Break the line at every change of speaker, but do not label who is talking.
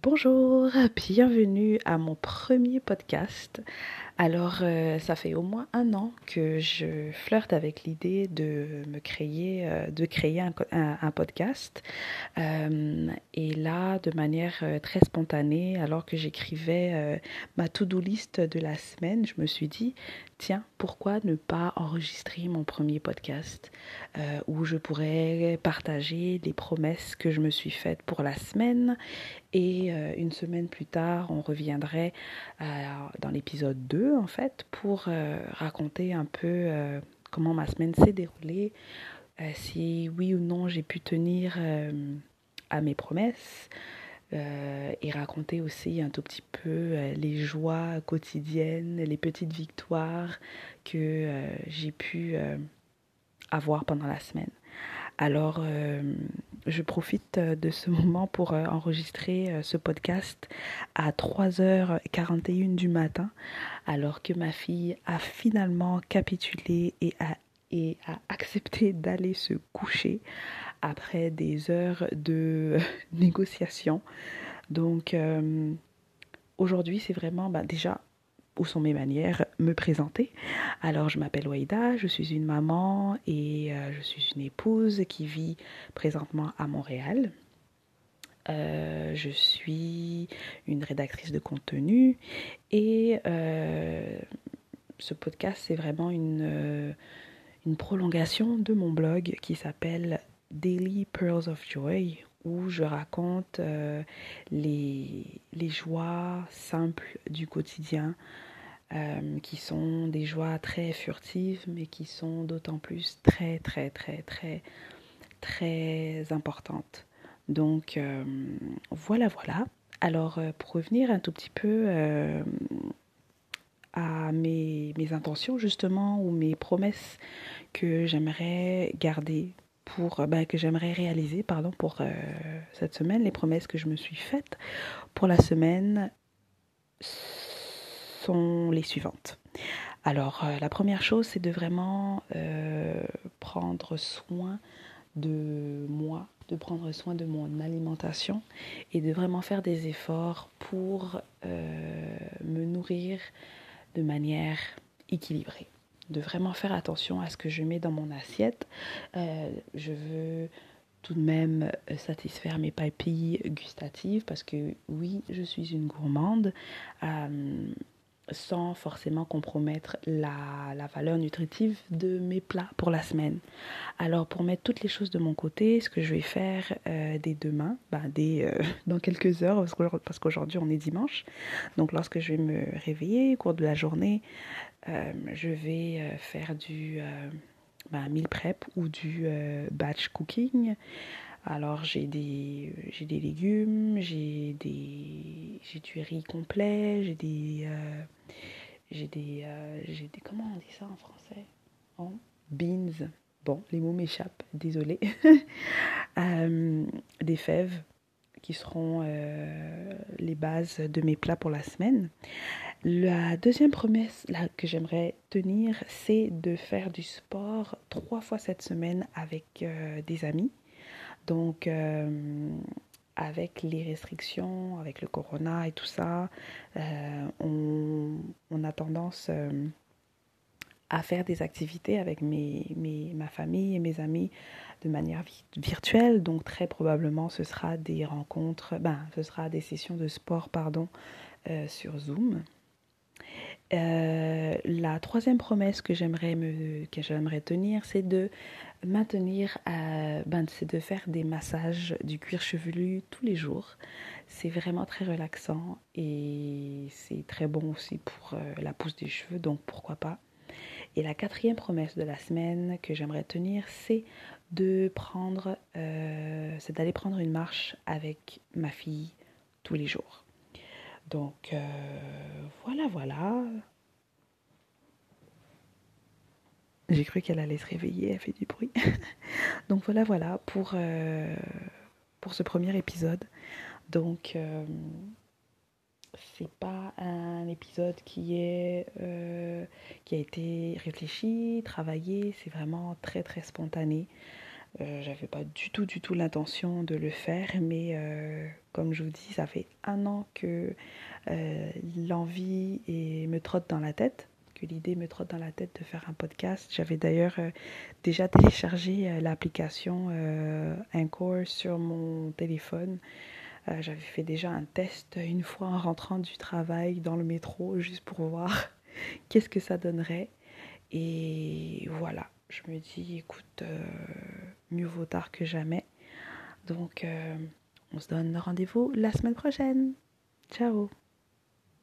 Bonjour, bienvenue à mon premier podcast. Alors, euh, ça fait au moins un an que je flirte avec l'idée de me créer, euh, de créer un, podcast. Euh, et là, de manière très spontanée, alors que j'écrivais ma to-do list de la semaine, je me suis dit, tiens, pourquoi ne pas enregistrer mon premier podcast où je pourrais partager les promesses que je me suis faites pour la semaine et une semaine plus tard, on reviendrait dans l'épisode 2 en fait pour raconter un peu comment ma semaine s'est déroulée, si oui ou non j'ai pu tenir à mes promesses. Euh, et raconter aussi un tout petit peu euh, les joies quotidiennes, les petites victoires que euh, j'ai pu avoir pendant la semaine. Alors, je profite de ce moment pour enregistrer ce podcast à 3h41 du matin, alors que ma fille a finalement capitulé et a, accepté d'aller se coucher après des heures de négociation. Donc euh, aujourd'hui, c'est vraiment bah, déjà où sont mes manières me présenter. Alors je m'appelle Waïda, je suis une maman et euh, je suis une épouse qui vit présentement à Montréal. Euh, je suis une rédactrice de contenu et ce podcast c'est vraiment une, une prolongation de mon blog qui s'appelle Daily Pearls of Joy où je raconte euh, les, les, joies simples du quotidien euh, qui sont des joies très furtives mais qui sont d'autant plus très très très très très importantes. Donc euh, voilà voilà. Alors pour revenir un tout petit peu à mes, intentions justement ou mes promesses que j'aimerais garder pour, euh, bah, que j'aimerais réaliser pardon, pour euh, cette semaine, les promesses que je me suis faites pour la semaine les suivantes. Alors, euh, la première chose, c'est de vraiment prendre soin de moi, de prendre soin de mon alimentation et de vraiment faire des efforts pour me nourrir de manière équilibrée de vraiment faire attention à ce que je mets dans mon assiette. Euh, je veux tout de même euh, satisfaire mes papilles gustatives parce que oui, je suis une gourmande. Euh, sans forcément compromettre la, la, valeur nutritive de mes plats pour la semaine. Alors pour mettre toutes les choses de mon côté, ce que je vais faire dès demain, bah, dès, dans quelques heures, parce qu'aujourd'hui on est dimanche, donc lorsque je vais me réveiller au cours de la journée, euh, je vais euh, faire du euh, bah, meal prep ou du batch cooking. Alors j'ai des, j'ai des légumes, j'ai des, j'ai du riz complet, j'ai des, j'ai des, j'ai des, comment on dit ça en français? Oh, Beans. Bon, les mots m'échappent, désolé. des fèves qui seront les bases de mes plats pour la semaine. La deuxième promesse que j'aimerais tenir, c'est de faire du sport trois fois cette semaine avec euh, des amis. Donc, euh, avec les restrictions, avec le corona et tout ça, euh, on, a tendance à faire des activités avec mes, mes, ma famille et mes amis de manière virtuelle. Donc, très probablement, ce sera des rencontres, ben, ce sera des sessions de sport, pardon, sur Zoom. Euh, la troisième promesse que j'aimerais me que j'aimerais tenir, c'est de maintenir, euh, ben, c'est de faire des massages du cuir chevelu tous les jours. C'est vraiment très relaxant et c'est très bon aussi pour euh, la pousse des cheveux, donc pourquoi pas. Et la quatrième promesse de la semaine que j'aimerais tenir, c'est de prendre, c'est d'aller prendre une marche avec ma fille tous les jours. Donc euh, voilà, voilà. J'ai cru qu'elle allait se réveiller, elle fait du bruit. Donc voilà, voilà pour, euh, pour ce premier épisode. Donc euh, c'est pas un épisode qui est qui a été réfléchi, travaillé, c'est vraiment très très spontané. J'avais pas du tout du tout l'intention de le faire, mais comme je vous dis, ça fait un an que euh, l'envie me trotte dans la tête, que l'idée me trotte dans la tête de faire un podcast. J'avais d'ailleurs euh, déjà téléchargé euh, l'application Encore sur mon téléphone. J'avais fait déjà un test une fois en rentrant du travail dans le métro, juste pour voir qu'est-ce que ça donnerait. Et voilà, je me dis, écoute, mieux vaut tard que jamais. Donc, on se donne rendez-vous la semaine prochaine. Ciao